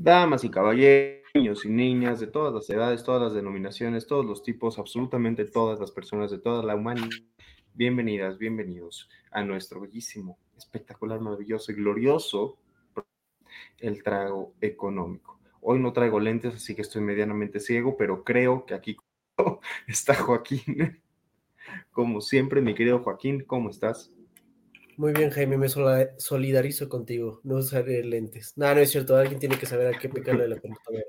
Damas y caballeros, niños y niñas de todas las edades, todas las denominaciones, todos los tipos, absolutamente todas las personas de toda la humanidad. Bienvenidas, bienvenidos a nuestro bellísimo, espectacular, maravilloso y glorioso el trago económico. Hoy no traigo lentes, así que estoy medianamente ciego, pero creo que aquí está Joaquín. Como siempre, mi querido Joaquín, ¿cómo estás? Muy bien, Jaime, me solidarizo contigo. No usaré lentes. No, no es cierto. Alguien tiene que saber a qué pecarle de la computadora.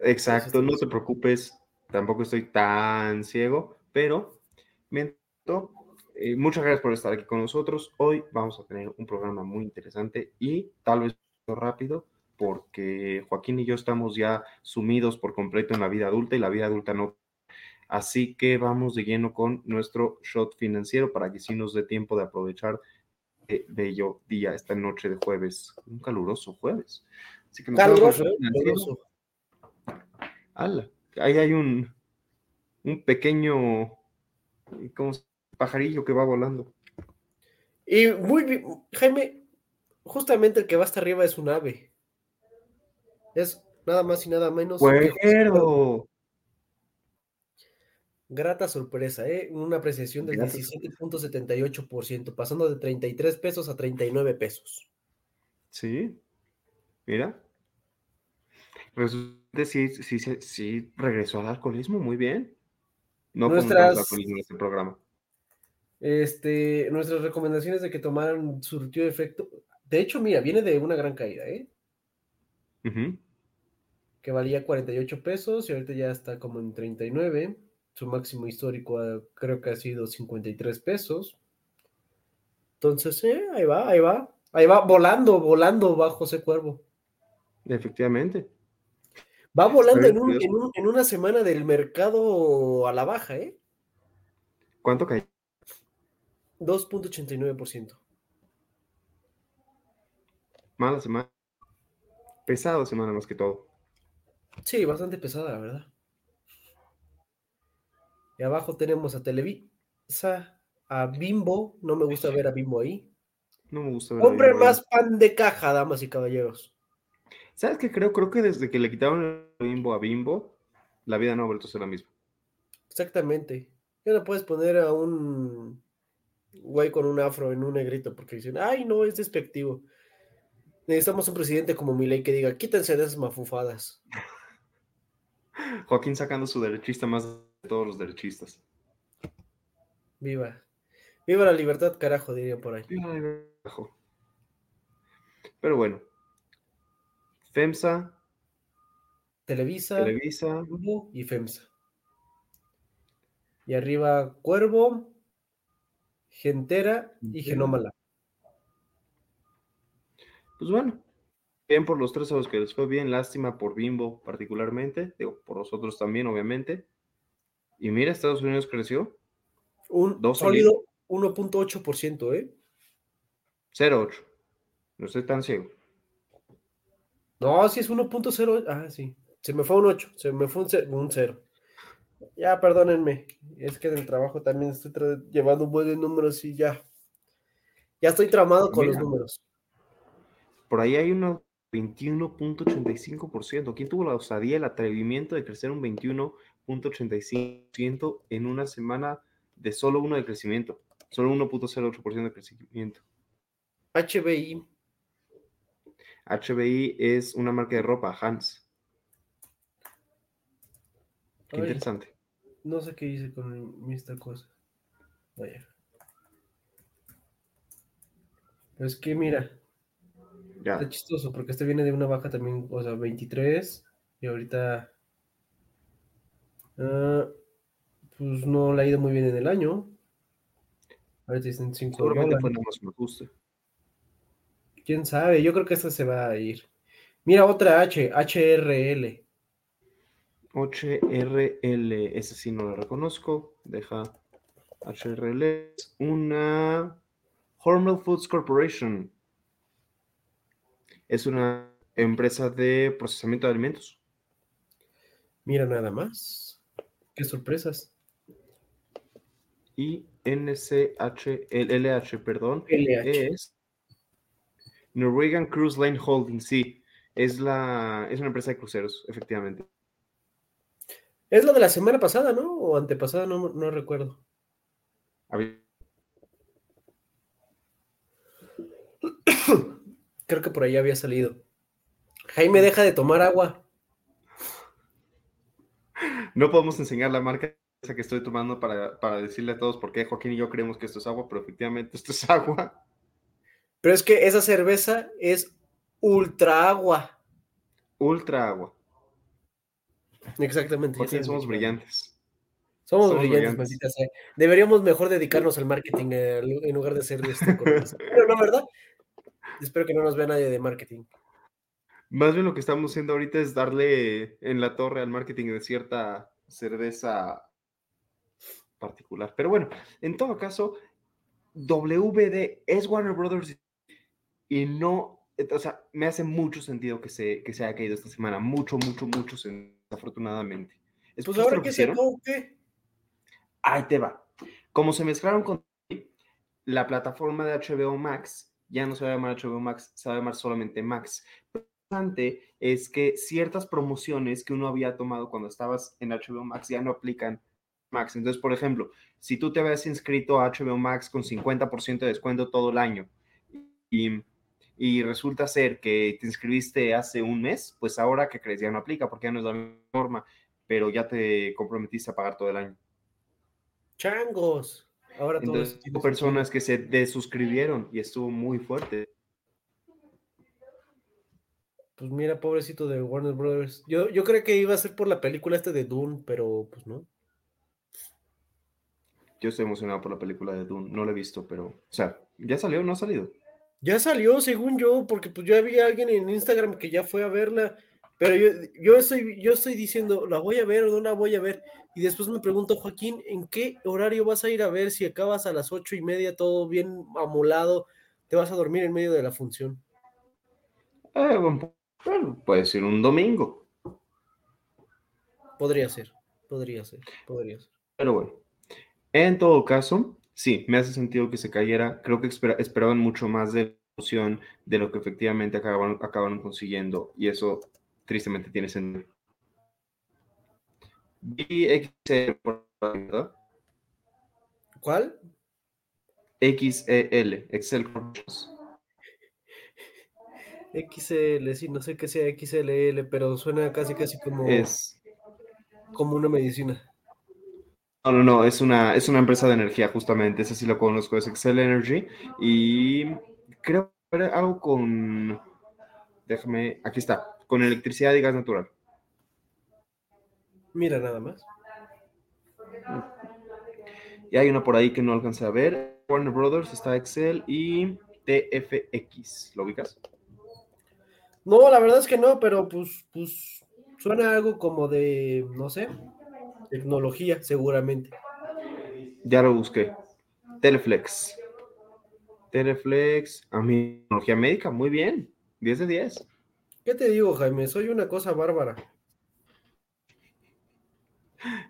Exacto, no te preocupes. Tampoco estoy tan ciego, pero miento. Eh, muchas gracias por estar aquí con nosotros. Hoy vamos a tener un programa muy interesante y tal vez rápido porque Joaquín y yo estamos ya sumidos por completo en la vida adulta y la vida adulta no. Así que vamos de lleno con nuestro shot financiero para que sí nos dé tiempo de aprovechar eh, bello día, esta noche de jueves, un caluroso jueves. Así que caluroso, caluroso. ahí hay un, un pequeño como pajarillo que va volando. Y muy bien, Jaime, justamente el que va hasta arriba es un ave. Es nada más y nada menos. ¡Cuero! Grata sorpresa, ¿eh? Una apreciación del 17.78%, pasando de 33 pesos a 39 pesos. Sí, mira. Resulta sí, sí, sí, regresó al alcoholismo, muy bien. No nuestras, alcoholismo en este programa. Este, nuestras recomendaciones de que tomaran surtió efecto. De hecho, mira, viene de una gran caída, ¿eh? Que valía 48 pesos y ahorita ya está como en 39 su máximo histórico creo que ha sido 53 pesos. Entonces, eh, ahí va, ahí va, ahí va, volando, volando va José Cuervo. Efectivamente. Va volando en, en, una semana del mercado a la baja, ¿eh? ¿Cuánto cae? 2.89%. Mala semana. Pesada semana más que todo. Sí, bastante pesada, la verdad. Y abajo tenemos a Televisa, a Bimbo. No me gusta ver a Bimbo ahí. No me gusta ver a más pan de caja, damas y caballeros. ¿Sabes qué creo? Creo que desde que le quitaron el Bimbo a Bimbo, la vida no ha vuelto a ser la misma. Exactamente. Ya no puedes poner a un güey con un afro en un negrito porque dicen, ay, no, es despectivo. Necesitamos un presidente como Milei que diga, quítense de esas mafufadas. Joaquín sacando su derechista más todos los derechistas. Viva. Viva la libertad, carajo, diría por ahí. Viva la libertad, carajo. Pero bueno. FEMSA. Televisa. Televisa. Y FEMSA. Y arriba Cuervo, Gentera y Genómala. Pues bueno, bien por los tres a los que les fue bien, lástima por Bimbo particularmente, digo, por los otros también, obviamente. Y mira, Estados Unidos creció. Un sólido 1.8%, ¿eh? 0.8. No estoy tan ciego. No, sí es 1.0. Ah, sí. Se me fue un 8. Se me fue un 0. Ya, perdónenme. Es que en el trabajo también estoy llevando un buen números y ya. Ya estoy tramado con los números. Por ahí hay uno 21.85%. ¿Quién tuvo la osadía, el atrevimiento de crecer un 21 0.85% en una semana de solo uno de crecimiento, solo 1.08% de crecimiento. HBI. HBI es una marca de ropa, Hans. Qué interesante. No sé qué hice con esta cosa. Vaya. Pues que mira, Ya. está chistoso porque este viene de una baja también, o sea, 23 y ahorita ah, pues no le ha ido muy bien en el año. Ahorita dicen 5 Seguramente fue más un ajuste. ¿Quién sabe? Yo creo que esta se va a ir. Mira, otra H, HRL. HRL, ese sí no lo reconozco. Deja HRL. Es una Hormel Foods Corporation. Es una empresa de procesamiento de alimentos. Mira nada más. Qué sorpresas. Y NCH, LH, perdón, LH. es Norwegian Cruise Line Holding. Sí, es, la, es una empresa de cruceros, efectivamente. Es la de la semana pasada, ¿no? O antepasada, no, no recuerdo. Creo que por ahí había salido. Jaime, deja de tomar agua. No podemos enseñar la marca que estoy tomando para, para decirle a todos por qué Joaquín y yo creemos que esto es agua, pero efectivamente esto es agua. Pero es que esa cerveza es ultra agua. Ultra agua. Exactamente. sabes somos brillantes. Somos, somos brillantes, brillantes. Deberíamos mejor dedicarnos al marketing eh, en lugar de ser este. Pero no, ¿verdad? Espero que no nos vea nadie de marketing. Más bien lo que estamos haciendo ahorita es darle en la torre al marketing de cierta cerveza particular. Pero bueno, en todo caso, WD es Warner Brothers y no, o sea, me hace mucho sentido que se, que se haya caído esta semana. Mucho, mucho, mucho, desafortunadamente. Pues ¿Escuchaste ahora que se acabó, ¿qué? Ahí te va. Como se mezclaron con la plataforma de HBO Max, ya no se va a llamar HBO Max, se va a llamar solamente Max. Lo interesante es que ciertas promociones que uno había tomado cuando estabas en HBO Max ya no aplican Max. Entonces, por ejemplo, si tú te habías inscrito a HBO Max con 50% de descuento todo el año y, y resulta ser que te inscribiste hace un mes, pues ahora que crees ya no aplica porque ya no es la norma, pero ya te comprometiste a pagar todo el año. Changos. Ahora Entonces, hubo personas que se desuscribieron y estuvo muy fuerte. Pues mira, pobrecito de Warner Brothers. Yo, yo creo que iba a ser por la película esta de Dune, pero pues no. Yo estoy emocionado por la película de Dune. No la he visto, pero, o sea, ¿ya salió o no ha salido? Ya salió, según yo, porque pues yo había alguien en Instagram que ya fue a verla, pero yo, yo estoy, yo estoy diciendo, ¿la voy a ver o no la voy a ver? Y después me pregunto, Joaquín, ¿en qué horario vas a ir a ver si acabas a las ocho y media, todo bien amolado, te vas a dormir en medio de la función? Eh, bueno, bueno, puede ser un domingo, Podría ser, podría ser, podría ser. pero bueno. En todo caso, sí, me hace sentido que se cayera. Creo que espera- esperaban mucho más de emoción de lo que efectivamente acabaron, acabaron consiguiendo. Y eso tristemente tiene sentido. ¿verdad? ¿Cuál? XEL, Excel Corporations. XL, sí, no sé qué sea XLL, pero suena casi casi como, Es, como una medicina. No, no, no, es una, es una empresa de energía, justamente. Ese sí lo conozco, es Excel Energy. Y creo que era algo con. Déjame, aquí está, con electricidad y gas natural. Mira nada más. Y hay una por ahí que no alcancé a ver. Warner Brothers, está Excel y TFX. ¿Lo ubicas? No, la verdad es que no, pero pues, pues suena algo como de, no sé, tecnología, seguramente. Ya lo busqué. Teleflex. Teleflex, a mi tecnología médica, muy bien. 10 de 10. ¿Qué te digo, Jaime? Soy una cosa bárbara.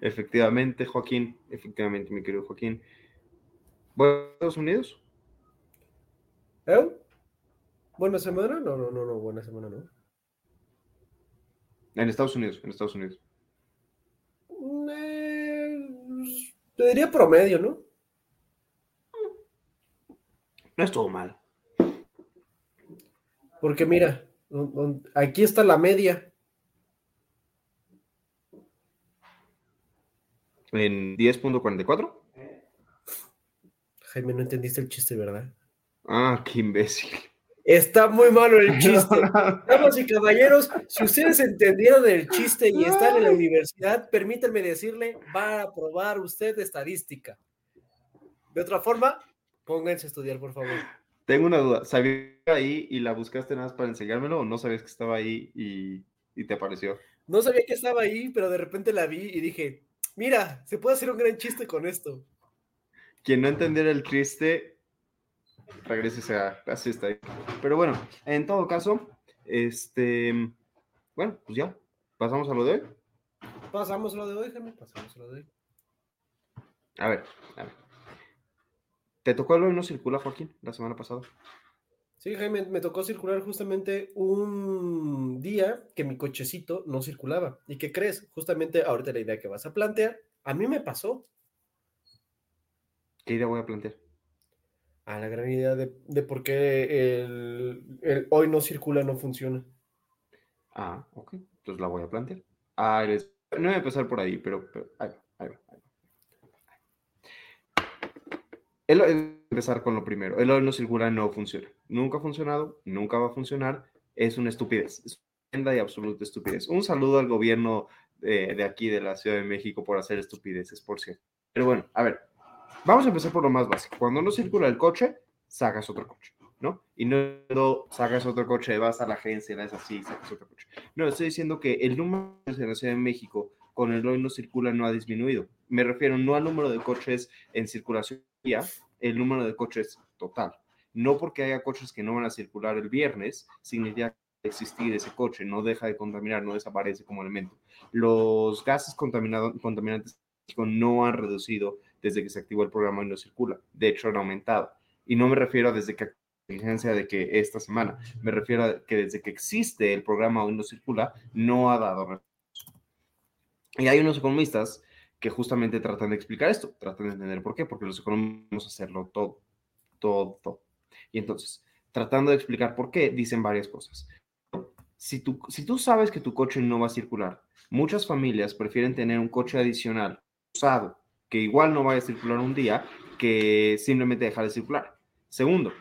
Efectivamente, Joaquín. Efectivamente, mi querido Joaquín. Bueno, Estados Unidos. ¿Eh? ¿Buena semana? No, no, no, no, buena semana, ¿no? En Estados Unidos, en Estados Unidos. Mm, eh, te diría promedio, ¿no? No estuvo mal. Porque mira, aquí está la media. en 10.44. Jaime, no entendiste el chiste, ¿verdad? Ah, qué imbécil. Está muy malo el chiste. Damas y caballeros, si ustedes entendieron el chiste y están en la universidad, permítanme decirle, va a probar usted estadística. De otra forma, pónganse a estudiar, por favor. Tengo una duda. ¿Sabías ahí y la buscaste nada más para enseñármelo o no sabías que estaba ahí y, y te apareció? No sabía que estaba ahí, pero de repente la vi y dije, mira, se puede hacer un gran chiste con esto. Quien no entendiera el chiste, regrese a así está ahí. Pero bueno, en todo caso, este, bueno, pues ya, pasamos a lo de hoy. Pasamos a lo de hoy, Jaime, pasamos a lo de hoy. A ver, a ver. ¿Te tocó algo y no circula, Joaquín, la semana pasada? Sí, Jaime, me tocó circular justamente un día que mi cochecito no circulaba. ¿Y qué crees? Justamente ahorita la idea que vas a plantear, a mí me pasó. ¿Qué idea voy a plantear? A la gran idea de, de por qué el, el hoy no circula, no funciona. Ah, ok, entonces la voy a plantear. Ah, no voy a empezar por ahí, pero, ahí va, ahí va. El, empezar con lo primero. El hoy no circula, no funciona. Nunca ha funcionado, nunca va a funcionar. Es una estupidez. Es una y absoluta estupidez. Un saludo al gobierno de, de aquí, de la Ciudad de México, por hacer estupideces, por cierto. Pero bueno, a ver, vamos a empezar por lo más básico. Cuando no circula el coche, sacas otro coche, ¿no? Y no sacas otro coche, vas a la agencia, es así, sacas otro coche. No, estoy diciendo que el número de la Ciudad de México con el hoy no circula no ha disminuido. Me refiero no al número de coches en circulación, el número de coches total. No porque haya coches que no van a circular el viernes, significa existir ese coche no deja de contaminar, no desaparece como elemento. Los gases contaminantes no han reducido desde que se activó el programa y no circula. De hecho, han aumentado. Y no me refiero a desde que de que esta semana, me refiero que desde que existe el programa Hoy no circula, no ha dado. Y hay unos economistas que justamente tratan de explicar esto, tratan de entender por qué, porque los economistas hacerlo todo, todo, todo. Y entonces, tratando de explicar por qué, dicen varias cosas. Si tú, si tú sabes que tu coche no va a circular, muchas familias prefieren tener un coche adicional usado, que igual no vaya a circular un día, que simplemente dejar de circular. Segundo,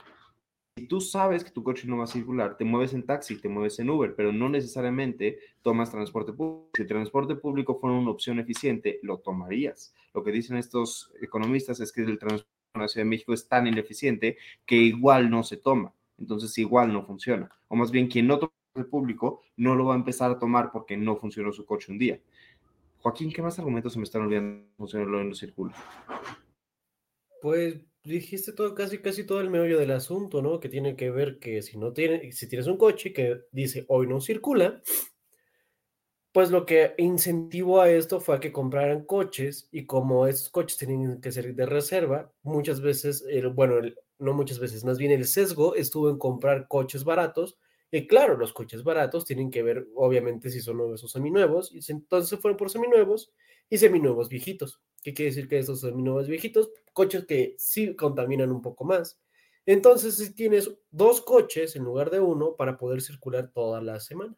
si tú sabes que tu coche no va a circular, te mueves en taxi, te mueves en Uber, pero no necesariamente tomas transporte público. Si el transporte público fuera una opción eficiente, lo tomarías. Lo que dicen estos economistas es que el transporte en la Ciudad de México es tan ineficiente que igual no se toma. Entonces, igual no funciona. O más bien, quien no toma el público no lo va a empezar a tomar porque no funcionó su coche un día. Joaquín, ¿qué más argumentos se me están olvidando? En los circulos. Pues dijiste todo, casi, casi todo el meollo del asunto, ¿no? Que tiene que ver que si no tiene, si tienes un coche que dice hoy no circula, pues lo que incentivó a esto fue a que compraran coches y como estos coches tenían que ser de reserva, muchas veces, el, bueno, no muchas veces, más bien el sesgo estuvo en comprar coches baratos y claro, los coches baratos tienen que ver, obviamente, si son nuevos o seminuevos, y entonces fueron por seminuevos y seminuevos viejitos. ¿Qué quiere decir que estos seminuevos viejitos? Coches que sí contaminan un poco más. Entonces, si tienes dos coches en lugar de uno para poder circular toda la semana.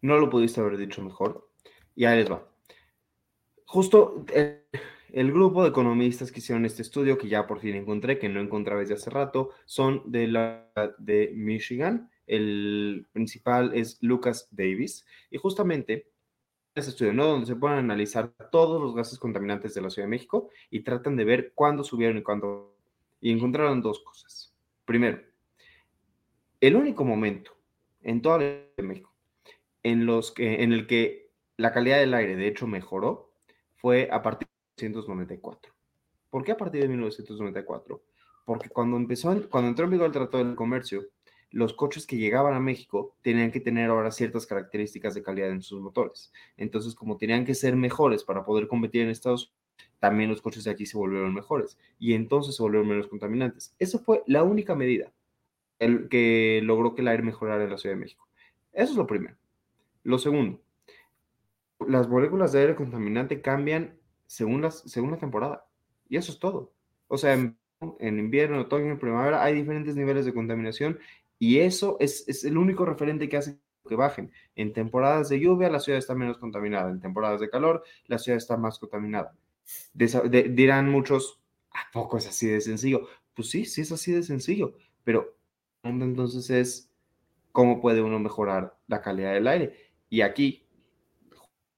No lo pudiste haber dicho mejor. Y ahí les va. Justo el, el, grupo de economistas que hicieron este estudio, que ya por fin encontré, que no encontraba desde hace rato, son de la de Michigan. El principal es Lucas Davis. Y justamente este estudio, ¿no? Donde se pueden analizar todos los gases contaminantes de la Ciudad de México y tratan de ver cuándo subieron y cuándo. Y encontraron dos cosas. Primero, el único momento en toda la Ciudad de México en, los que, en el que la calidad del aire, de hecho, mejoró, fue a partir 1994. ¿Por qué a partir de 1994? Porque cuando, empezó, cuando entró en vigor el Tratado del Comercio, los coches que llegaban a México tenían que tener ahora ciertas características de calidad en sus motores. Entonces, como tenían que ser mejores para poder competir en Estados Unidos, también los coches de aquí se volvieron mejores y entonces se volvieron menos contaminantes. Eso fue la única medida que logró que el aire mejorara en la Ciudad de México. Eso es lo primero. Lo segundo, las moléculas de aire contaminante cambian según, las, según la temporada. Y eso es todo. O sea, en, en invierno, otoño, en primavera hay diferentes niveles de contaminación y eso es, es, el único referente que hace que bajen. En temporadas de lluvia la ciudad está menos contaminada, en temporadas de calor la ciudad está más contaminada. dirán muchos, ¿a poco es así de sencillo? Pues sí, sí es así de sencillo, pero entonces es cómo puede uno mejorar la calidad del aire. Y aquí,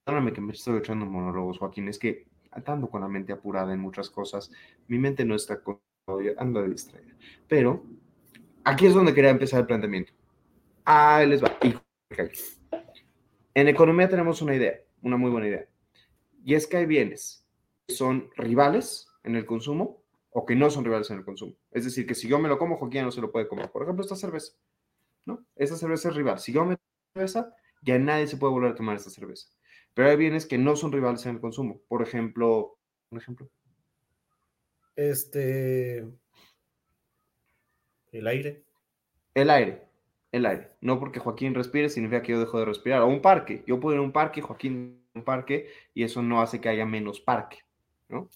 perdóname que me estoy echando monólogos, Joaquín, es que ando con la mente apurada en muchas cosas, mi mente no está con, ando distraída. Pero aquí es donde quería empezar el planteamiento. Ahí les va. En economía tenemos una idea, una muy buena idea. Y es que hay bienes que son rivales en el consumo o que no son rivales en el consumo. Es decir, que si yo me lo como, Joaquín no se lo puede comer. Por ejemplo, esta cerveza. ¿no? Esta cerveza es rival. Si yo me cerveza, ya nadie se puede volver a tomar esta cerveza. Pero hay bienes que no son rivales en el consumo. Por ejemplo, un ejemplo. Este. El aire. El aire. El aire. No porque Joaquín respire significa que yo dejo de respirar. O un parque. Yo puedo ir a un parque, Joaquín en un parque, y eso no hace que haya menos parque. ¿no?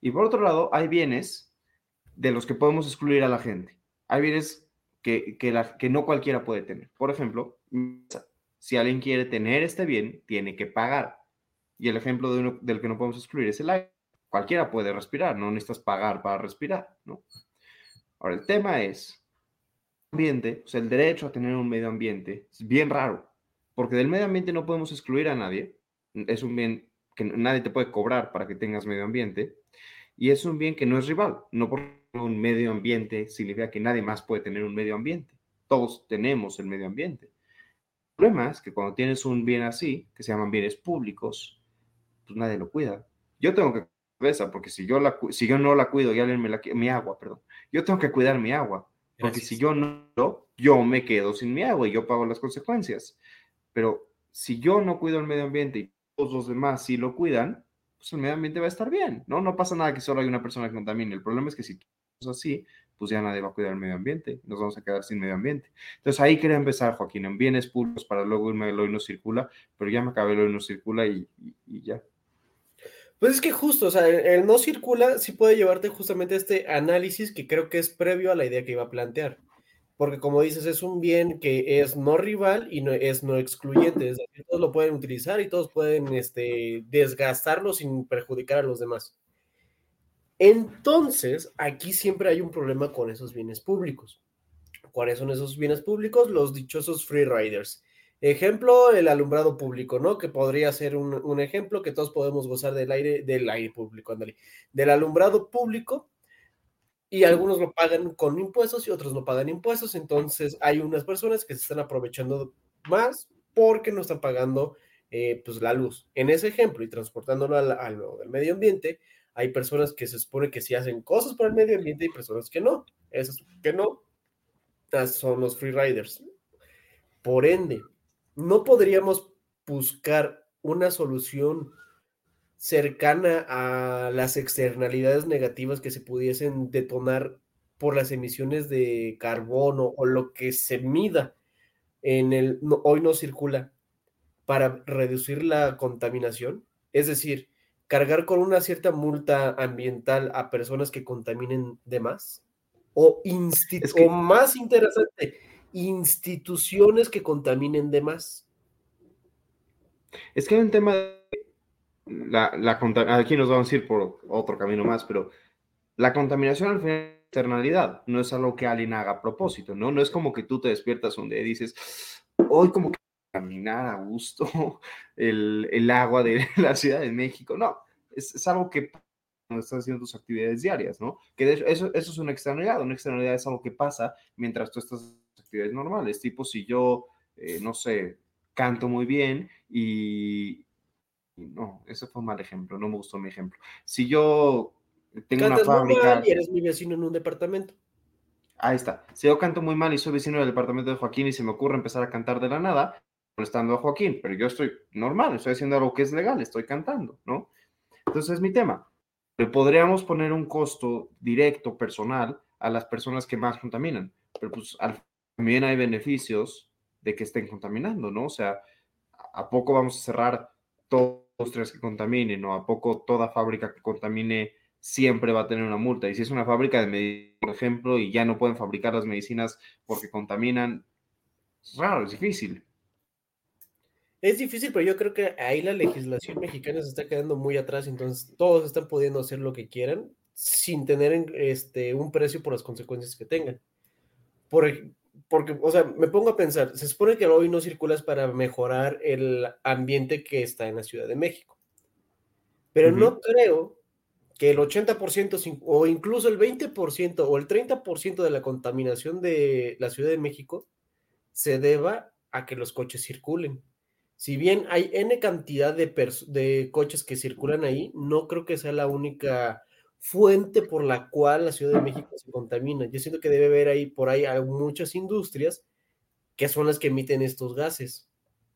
Y por otro lado, hay bienes de los que podemos excluir a la gente. Hay bienes que, que, la, que no cualquiera puede tener. Por ejemplo, si alguien quiere tener este bien, tiene que pagar. Y el ejemplo del que no podemos excluir es el aire. Cualquiera puede respirar, no necesitas pagar para respirar, ¿no? Ahora, el tema es, ambiente, o el derecho a tener un medio ambiente es bien raro, porque del medio ambiente no podemos excluir a nadie, es un bien que nadie te puede cobrar para que tengas medio ambiente, y es un bien que no es rival, no porque un medio ambiente significa que nadie más puede tener un medio ambiente, todos tenemos el medio ambiente problema es que cuando tienes un bien así, que se llaman bienes públicos, pues nadie lo cuida. Yo tengo que cuidar porque si yo, la, si yo no la cuido y alguien me la mi agua, perdón, yo tengo que cuidar mi agua, porque si yo no, yo me quedo sin mi agua y yo pago las consecuencias. Pero si yo no cuido el medio ambiente y todos los demás sí lo cuidan, pues el medio ambiente va a estar bien, ¿no? No pasa nada que solo hay una persona que contamine. El problema es que si es así, pues ya nadie va a cuidar el medio ambiente, nos vamos a quedar sin medio ambiente. Entonces ahí quería empezar, Joaquín, en bienes públicos para luego irme el hoy no circula, pero ya me acabé el hoy no circula y, ya. Pues es que justo, o sea, el, no circula sí puede llevarte justamente a este análisis que creo que es previo a la idea que iba a plantear. Porque como dices, es un bien que es no rival y no es no excluyente, es decir, todos lo pueden utilizar y todos pueden este, desgastarlo sin perjudicar a los demás. Entonces, aquí siempre hay un problema con esos bienes públicos. ¿Cuáles son esos bienes públicos? Los dichosos free riders. Ejemplo, el alumbrado público, ¿no? Que podría ser un, ejemplo que todos podemos gozar del aire, del aire público, ándale, del alumbrado público, y algunos lo pagan con impuestos y otros no pagan impuestos. Entonces, hay unas personas que se están aprovechando más porque no están pagando eh, pues la luz. En ese ejemplo, y transportándolo al, al medio ambiente, hay personas que se supone que sí hacen cosas por el medio ambiente y personas que no. Esos que no son los free riders. Por ende, no podríamos buscar una solución cercana a las externalidades negativas que se pudiesen detonar por las emisiones de carbono o lo que se mida en el hoy no circula para reducir la contaminación. Es decir, cargar con una cierta multa ambiental a personas que contaminen de más? O, más interesante, instituciones que contaminen de más. Es que hay un tema la, aquí nos vamos a ir por otro camino más, pero la contaminación al final es externalidad, no es algo que alguien haga a propósito, ¿no? No es como que tú te despiertas un día y dices, hoy como que caminar a gusto el, agua de la Ciudad de México. No, es, algo que cuando estás haciendo tus actividades diarias, ¿no? Que eso, eso es una externalidad. Una externalidad es algo que pasa mientras tú estás en actividades normales. Tipo, si yo, eh, no sé, canto muy bien y, No, ese fue un mal ejemplo, no me gustó mi ejemplo. Si yo tengo una fábrica... y eres mi vecino en un departamento. Ahí está. Si yo canto muy mal y soy vecino del departamento de Joaquín y se me ocurre empezar a cantar de la nada, molestando a Joaquín, pero yo estoy normal, estoy haciendo algo que es legal, estoy cantando, ¿no? Entonces es mi tema. Le podríamos poner un costo directo, personal, a las personas que más contaminan, pero pues también hay beneficios de que estén contaminando, ¿no? O sea, ¿a poco vamos a cerrar todos los tres que contaminen o a poco toda fábrica que contamine siempre va a tener una multa? Y si es una fábrica de medicina, por ejemplo, y ya no pueden fabricar las medicinas porque contaminan, es raro, es difícil. Es difícil, pero yo creo que ahí la legislación mexicana se está quedando muy atrás, entonces todos están pudiendo hacer lo que quieran sin tener este, un precio por las consecuencias que tengan. Por, porque, o sea, me pongo a pensar, se supone que hoy no circulas para mejorar el ambiente que está en la Ciudad de México, pero no creo que el 80% o incluso el 20% o el 30% de la contaminación de la Ciudad de México se deba a que los coches circulen. Si bien hay N cantidad de, de coches que circulan ahí, no creo que sea la única fuente por la cual la Ciudad de México se contamina. Yo siento que debe haber ahí por ahí muchas industrias que son las que emiten estos gases.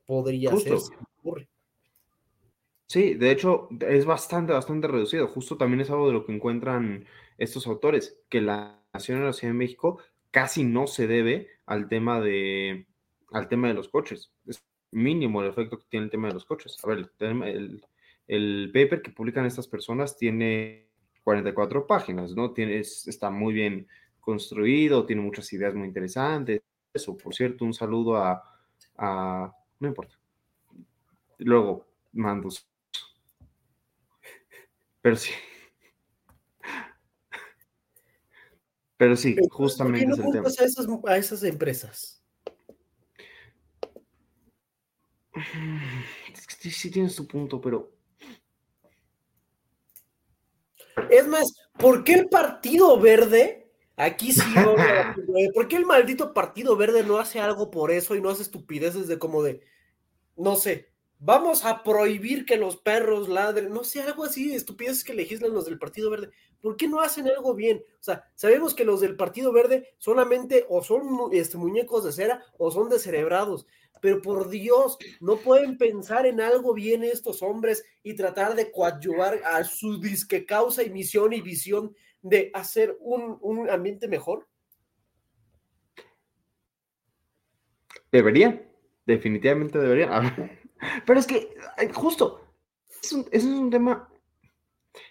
Podría ser, ocurre. Sí, de hecho es bastante, bastante reducido. Justo también es algo de lo que encuentran estos autores, que la nación de la Ciudad de México casi no se debe al tema de, al tema de los coches. Es mínimo el efecto que tiene el tema de los coches. A ver, el, el paper que publican estas personas tiene 44 páginas, ¿no? Tiene, está muy bien construido, tiene muchas ideas muy interesantes. Eso, por cierto, un saludo a, a no importa. Luego mando. Pero sí. Pero sí, justamente ¿por qué no es el tema. A esas, a esas empresas? Sí, sí tienes tu punto, pero Es más, ¿por qué el Partido Verde? Aquí sí, ¿por qué el maldito Partido Verde no hace algo por eso y no hace estupideces de como de, no sé, vamos a prohibir que los perros ladren, no sé, algo así, estupideces que legislan los del Partido Verde. ¿Por qué no hacen algo bien? O sea, sabemos que los del Partido Verde solamente o son este, muñecos de cera o son descerebrados pero por Dios, no pueden pensar en algo bien estos hombres y tratar de coadyuvar a su disque causa y misión y visión de hacer un, ambiente mejor? Debería, definitivamente debería. Pero es que, justo, es es un tema,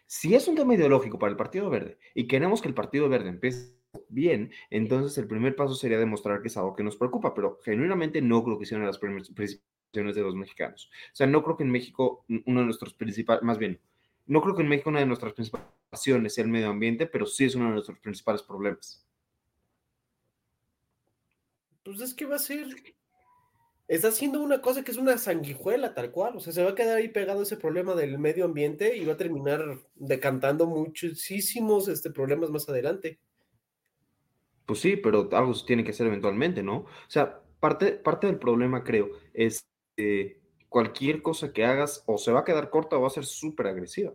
si es un tema ideológico para el Partido Verde y queremos que el Partido Verde empiece bien, entonces el primer paso sería demostrar que es algo que nos preocupa, pero genuinamente no creo que sea una de las preocupaciones de los mexicanos. O sea, no creo que en México uno de nuestros principales, más bien, no creo que en México una de nuestras principales preocupaciones sea el medio ambiente, pero sí es uno de nuestros principales problemas. Pues es que va a ser, está haciendo una cosa que es una sanguijuela tal cual, o sea, se va a quedar ahí pegado ese problema del medio ambiente y va a terminar decantando muchísimos este, problemas más adelante. Pues sí, pero algo se tiene que hacer eventualmente, ¿no? O sea, parte, parte del problema, creo, es que cualquier cosa que hagas o se va a quedar corta o va a ser súper agresiva.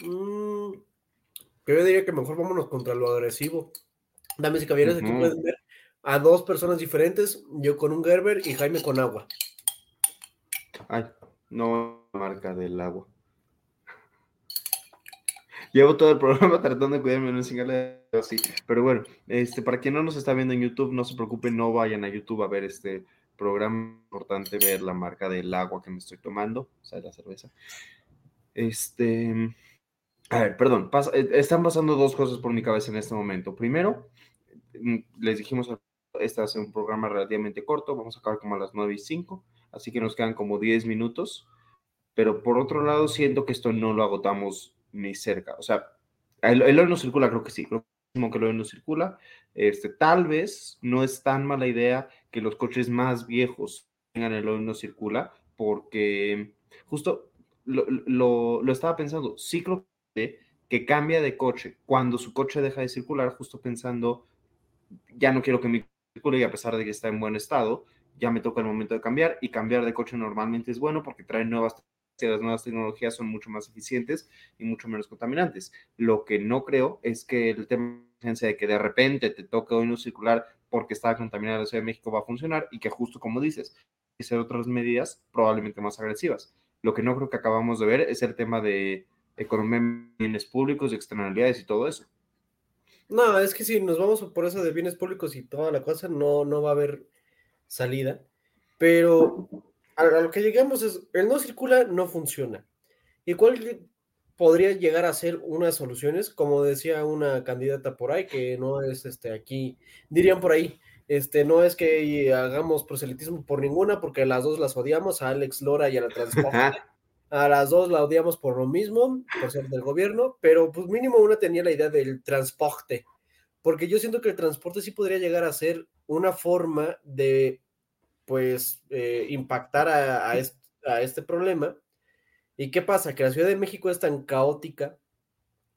Mm, yo diría que mejor vámonos contra lo agresivo. Dame si caballeros, aquí pueden ver a dos personas diferentes, yo con un Gerber y Jaime con agua. Ay, no marca del agua. Llevo todo el programa tratando de cuidarme, no singarle así. Pero bueno, este, para quien no nos está viendo en YouTube, no se preocupen, no vayan a YouTube a ver este programa. Importante ver la marca del agua que me estoy tomando, o sea, la cerveza. Este. A ver, perdón, eh, están pasando dos cosas por mi cabeza en este momento. Primero, mm, les dijimos, este es un programa relativamente corto, vamos a acabar como a las 9 y 5, así que nos quedan como 10 minutos. Pero por otro lado, siento que esto no lo agotamos ni cerca. O sea, el, el no circula, creo que sí, creo que el hoy no circula. Este, tal vez no es tan mala idea que los coches más viejos tengan el hoy no circula, porque justo lo, lo, estaba pensando, ciclo que cambia de coche cuando su coche deja de circular, justo pensando, ya no quiero que mi circule y a pesar de que está en buen estado, ya me toca el momento de cambiar y cambiar de coche normalmente es bueno porque trae nuevas las nuevas tecnologías son mucho más eficientes y mucho menos contaminantes. Lo que no creo es que el tema de que de repente te toque hoy no circular porque está contaminada la Ciudad de México va a funcionar y que justo como dices, hacer otras medidas probablemente más agresivas. Lo que no creo que acabamos de ver es el tema de economía bienes públicos, externalidades y todo eso. No, es que si nos vamos por eso de bienes públicos y toda la cosa, no, no va a haber salida. Pero a, lo que llegamos es, el no circula no funciona. ¿Y cuál podría llegar a ser unas soluciones? Como decía una candidata por ahí, que no es este aquí, dirían por ahí, Este, no es que hagamos proselitismo por ninguna, porque las dos las odiamos, a Alex Lora y a la transporte. A las dos la odiamos por lo mismo, por ser del gobierno, pero pues mínimo una tenía la idea del transporte, porque yo siento que el transporte sí podría llegar a ser una forma de, pues, eh, impactar a, a este problema. ¿Y qué pasa? Que la Ciudad de México es tan caótica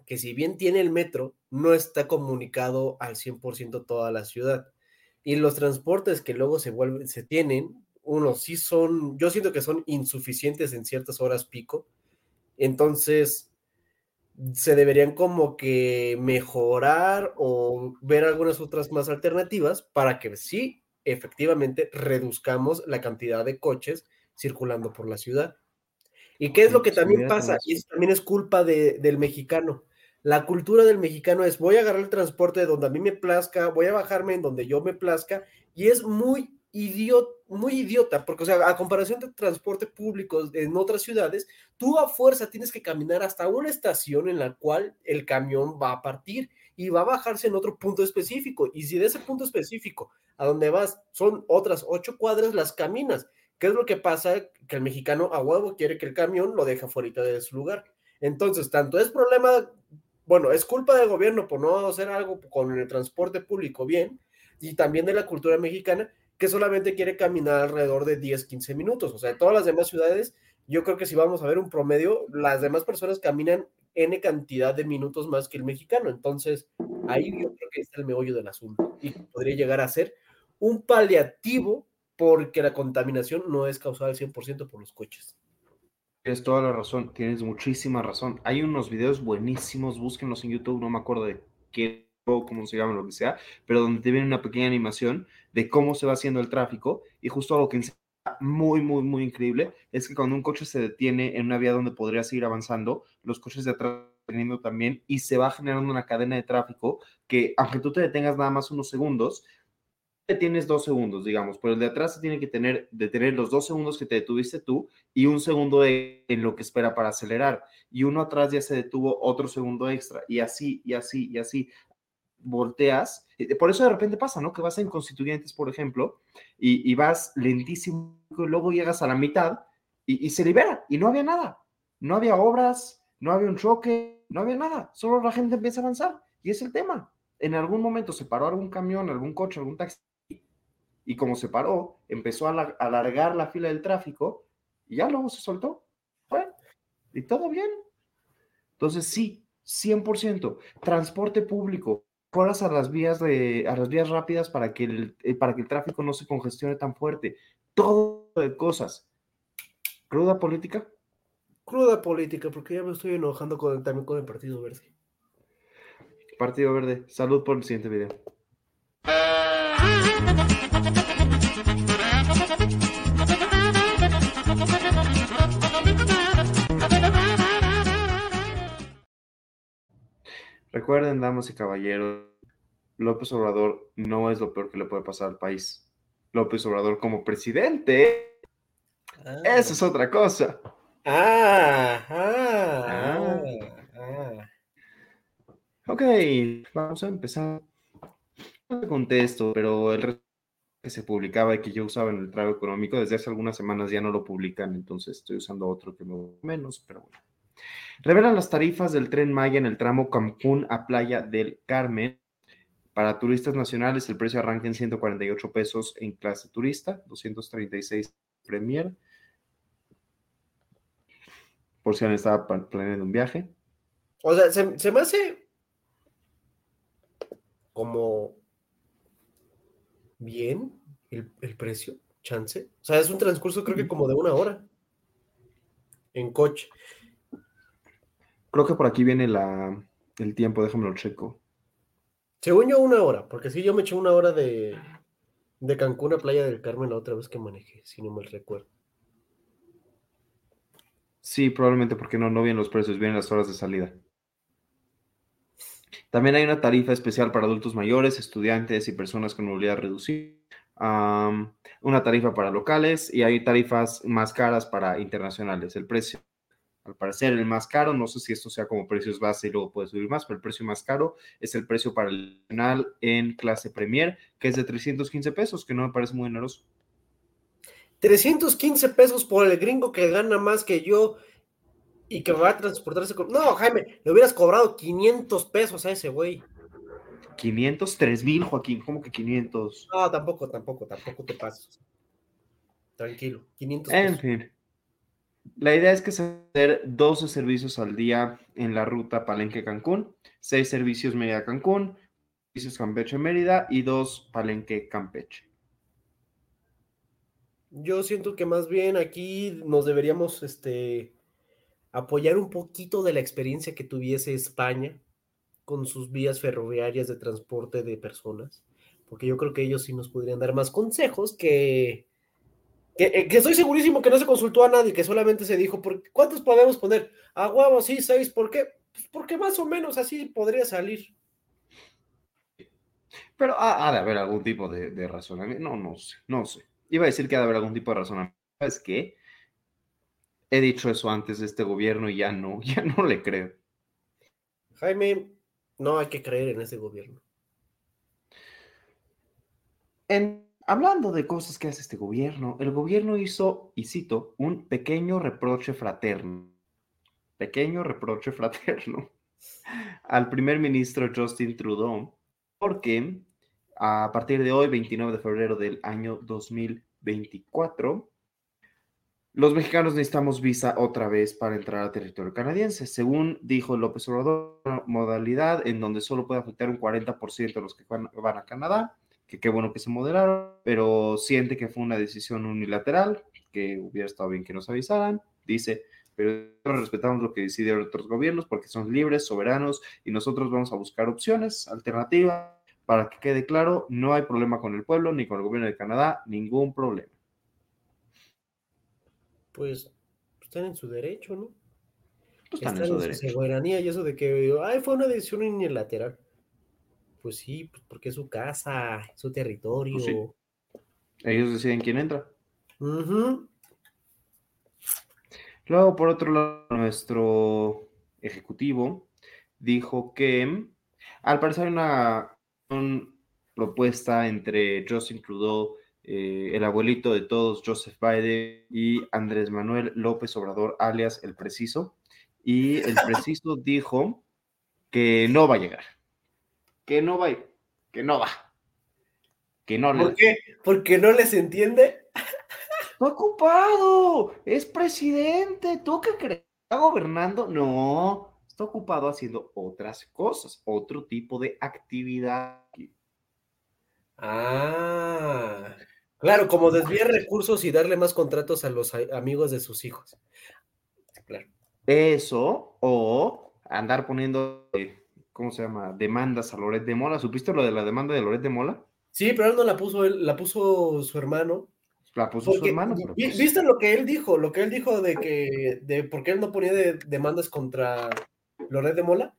que si bien tiene el metro, no está comunicado al 100% toda la ciudad. Y los transportes que luego se vuelven, se tienen, uno, sí son, yo siento que son insuficientes en ciertas horas pico. Entonces, se deberían como que mejorar o ver algunas otras más alternativas para que sí, efectivamente, reduzcamos la cantidad de coches circulando por la ciudad. ¿Y qué es lo que también pasa? Y eso también es culpa del mexicano. La cultura del mexicano es voy a agarrar el transporte de donde a mí me plazca, voy a bajarme en donde yo me plazca, y es muy idiota, muy idiota, porque, o sea, a comparación de transporte público en otras ciudades, tú a fuerza tienes que caminar hasta una estación en la cual el camión va a partir y va a bajarse en otro punto específico. Y si de ese punto específico a donde vas son otras ocho cuadras, las caminas. ¿Qué es lo que pasa? Que el mexicano a huevo quiere que el camión lo deje fuera de su lugar. Entonces, tanto es problema, bueno, es culpa del gobierno por no hacer algo con el transporte público bien, y también de la cultura mexicana, que solamente quiere caminar alrededor de 10, 15 minutos. O sea, en todas las demás ciudades, yo creo que si vamos a ver un promedio, las demás personas caminan N cantidad de minutos más que el mexicano. Entonces, ahí yo creo que está el meollo del asunto y podría llegar a ser un paliativo porque la contaminación no es causada al 100% por los coches. Tienes toda la razón, tienes muchísima razón. Hay unos videos buenísimos, búsquenlos en YouTube, no me acuerdo de qué o cómo se llama, lo que sea, pero donde te viene una pequeña animación de cómo se va haciendo el tráfico y justo algo que enseña muy, muy, muy increíble es que cuando un coche se detiene en una vía donde podría seguir avanzando, los coches de atrás teniendo también y se va generando una cadena de tráfico que aunque tú te detengas nada más unos segundos, te tienes dos segundos, digamos, pero el de atrás tiene que tener, detener los dos segundos que te detuviste tú y un segundo en lo que espera para acelerar. Y uno atrás ya se detuvo otro segundo extra y así, y así, y así volteas, por eso de repente pasa, ¿no? Que vas en constituyentes, por ejemplo, y, vas lentísimo, y luego llegas a la mitad y, se libera, y no había nada, no había obras, no había un choque, no había nada, solo la gente empieza a avanzar, y es el tema. En algún momento se paró algún camión, algún coche, algún taxi, y como se paró, empezó a alargar la fila del tráfico, y ya luego se soltó, fue, y todo bien. Entonces sí, 100%, transporte público, a las vías de a las vías rápidas para que el eh, para que el tráfico no se congestione tan fuerte. Todo de cosas. ¿Cruda política? Cruda política, porque ya me estoy enojando con también con el Partido Verde. Partido Verde, salud por el siguiente video. Recuerden, damas y caballeros, López Obrador no es lo peor que le puede pasar al país. López Obrador como presidente, ah. eso es otra cosa. Ah, ah, ah, Ok, vamos a empezar. No te contesto, pero el que se publicaba y que yo usaba en el trago económico desde hace algunas semanas ya no lo publican, entonces estoy usando otro que me menos, pero bueno. Revelan las tarifas del tren Maya en el tramo Cancún a Playa del Carmen. Para turistas nacionales el precio arranca en 148 pesos en clase turista, 236 Premier. Por si han estado planeando un viaje. O sea, se, me hace como bien el, el, precio, chance. O sea, es un transcurso creo que como de una hora en coche. Creo que por aquí viene la, el tiempo, déjame lo checo. Según yo, una hora, porque sí, yo me eché una hora de, de Cancún a Playa del Carmen la otra vez que manejé, si no me recuerdo. Sí, probablemente porque no, no vienen los precios, vienen las horas de salida. También hay una tarifa especial para adultos mayores, estudiantes y personas con movilidad reducida. una tarifa para locales y hay tarifas más caras para internacionales. El precio al parecer el más caro, no sé si esto sea como precios base y luego puede subir más, pero el precio más caro es el precio para el canal en clase Premier, que es de 315 pesos, que no me parece muy generoso. 315 pesos por el gringo que gana más que yo y que va a transportarse con... No, Jaime, le hubieras cobrado 500 pesos a ese güey. 500, 3 mil, Joaquín, ¿cómo que 500? No, tampoco, tampoco, tampoco te pases. Tranquilo, 500 En pesos. fin. La idea es que se van a hacer 12 servicios al día en la ruta Palenque-Cancún, 6 servicios Mérida-Cancún, servicios Campeche-Mérida y 2 Palenque-Campeche. Yo siento que más bien aquí nos deberíamos este, apoyar un poquito de la experiencia que tuviese España con sus vías ferroviarias de transporte de personas, porque yo creo que ellos sí nos podrían dar más consejos que, que, eh, que estoy segurísimo que no se consultó a nadie, que solamente se dijo, ¿por ¿cuántos podemos poner? A huevo, sí, seis, ¿por qué? Pues porque más o menos así podría salir. Pero ha, ha de haber algún tipo de, de razonamiento. No, no sé, no sé. Iba a decir que ha de haber algún tipo de razonamiento. ¿Sabes qué? He dicho eso antes de este gobierno y ya no, ya no le creo. Jaime, no hay que creer en ese gobierno. En, hablando de cosas que hace este gobierno, el gobierno hizo, y cito, un pequeño reproche fraterno. Pequeño reproche fraterno al primer ministro Justin Trudeau, porque a partir de hoy, 29 de febrero del año 2024, los mexicanos necesitamos visa otra vez para entrar al territorio canadiense. Según dijo López Obrador, modalidad en donde solo puede afectar un 40% de los que van a Canadá, que qué bueno que se moderaron, pero siente que fue una decisión unilateral, que hubiera estado bien que nos avisaran. Dice, pero respetamos lo que decidieron otros gobiernos porque son libres, soberanos y nosotros vamos a buscar opciones, alternativas. Para que quede claro, no hay problema con el pueblo ni con el gobierno de Canadá, ningún problema. Pues están en su derecho, ¿no? Pues están Están en su en su soberanía y eso de que, ay, fue una decisión unilateral. Pues sí, pues porque es su casa, es su territorio. Pues sí. Ellos deciden quién entra. Luego, por otro lado, nuestro ejecutivo dijo que al parecer hay una, una propuesta entre Justin Trudeau, eh, el abuelito de todos, Joseph Biden, y Andrés Manuel López Obrador, alias El Preciso. Y el Preciso dijo que no va a llegar. Que no va, que no va. Que no ¿Por qué? Porque no les entiende. Está ocupado, es presidente. ¿Tú qué crees? ¿Está gobernando? No, está ocupado haciendo otras cosas, otro tipo de actividad. Ah, claro, como desviar recursos y darle más contratos a los amigos de sus hijos. Claro. Eso, o andar poniendo, eh, ¿cómo se llama? Demandas a Loret de Mola. ¿Supiste lo de la demanda de Loret de Mola? Sí, pero él no la puso él, la puso su hermano. La puso su hermano. pero pues, ¿Viste lo que él dijo? Lo que él dijo de que, de por qué él no ponía de- demandas contra Loret de Mola.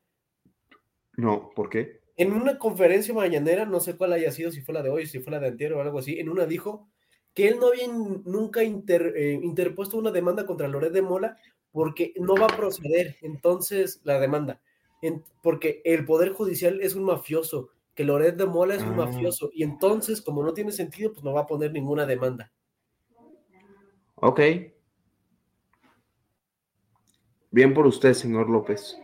No, ¿por qué? En una conferencia mañanera, no sé cuál haya sido, si fue la de hoy, si fue la de antier o algo así, en una dijo que él no había nunca inter- eh, interpuesto una demanda contra Loret de Mola porque no va a proceder entonces la demanda, En- porque el Poder Judicial es un mafioso, que Loret de Mola es un Ah. mafioso, y entonces, como no tiene sentido, pues no va a poner ninguna demanda. Ok. Bien por usted, señor López.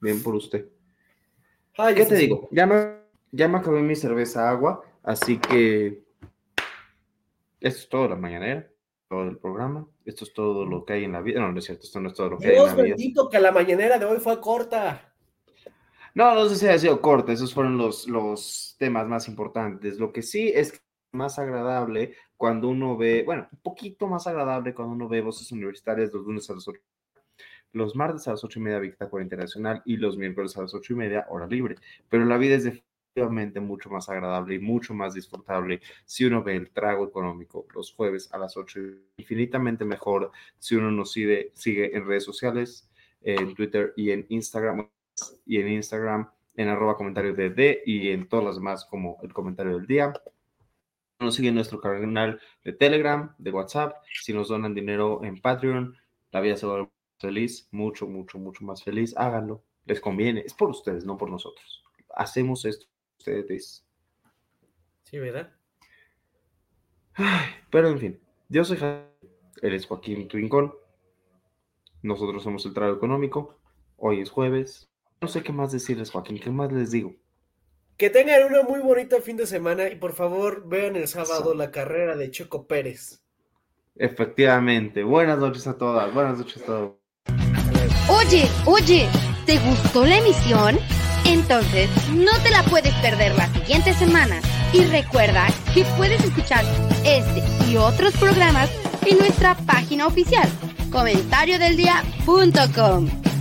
Bien por usted. Ay, ¿Qué ese te sí. digo? Ya me, ya me acabé mi cerveza agua, así que esto es todo la mañanera, todo el programa. Esto es todo lo que hay en la vida. No, no es cierto, esto no es todo lo que hay en Dios la vida. bendito que la mañanera de hoy fue corta. No, no sé si ha sido corto, esos fueron los, los temas más importantes. Lo que sí es más agradable cuando uno ve, bueno, un poquito más agradable cuando uno ve voces universitarias los lunes a las 8, los martes a las 8 y media, Bitácora Internacional, y los miércoles a las 8 y media, hora libre. Pero la vida es definitivamente mucho más agradable y mucho más disfrutable si uno ve el trago económico los jueves a las 8, infinitamente mejor si uno nos sigue, sigue en redes sociales, en Twitter y en Instagram y en Instagram en arroba comentarios de D y en todas las demás como el comentario del día. Nos siguen en nuestro canal de Telegram, de WhatsApp. Si nos donan dinero en Patreon, la vida se vuelve feliz, mucho, mucho, mucho más feliz. Háganlo, les conviene. Es por ustedes, no por nosotros. Hacemos esto ustedes. Sí, ¿verdad? Ay, pero en fin, yo soy Jaime, eres Joaquín Rincón. Nosotros somos el Trago Económico. Hoy es jueves. No sé qué más decirles, Joaquín. ¿Qué más les digo? Que tengan una muy bonita fin de semana y por favor vean el sábado la carrera de Checo Pérez. Efectivamente. Buenas noches a todas. Buenas noches a todos. Oye, oye, ¿te gustó la emisión? Entonces, no te la puedes perder la siguiente semana. Y recuerda que puedes escuchar este y otros programas en nuestra página oficial, comentariodeldia.com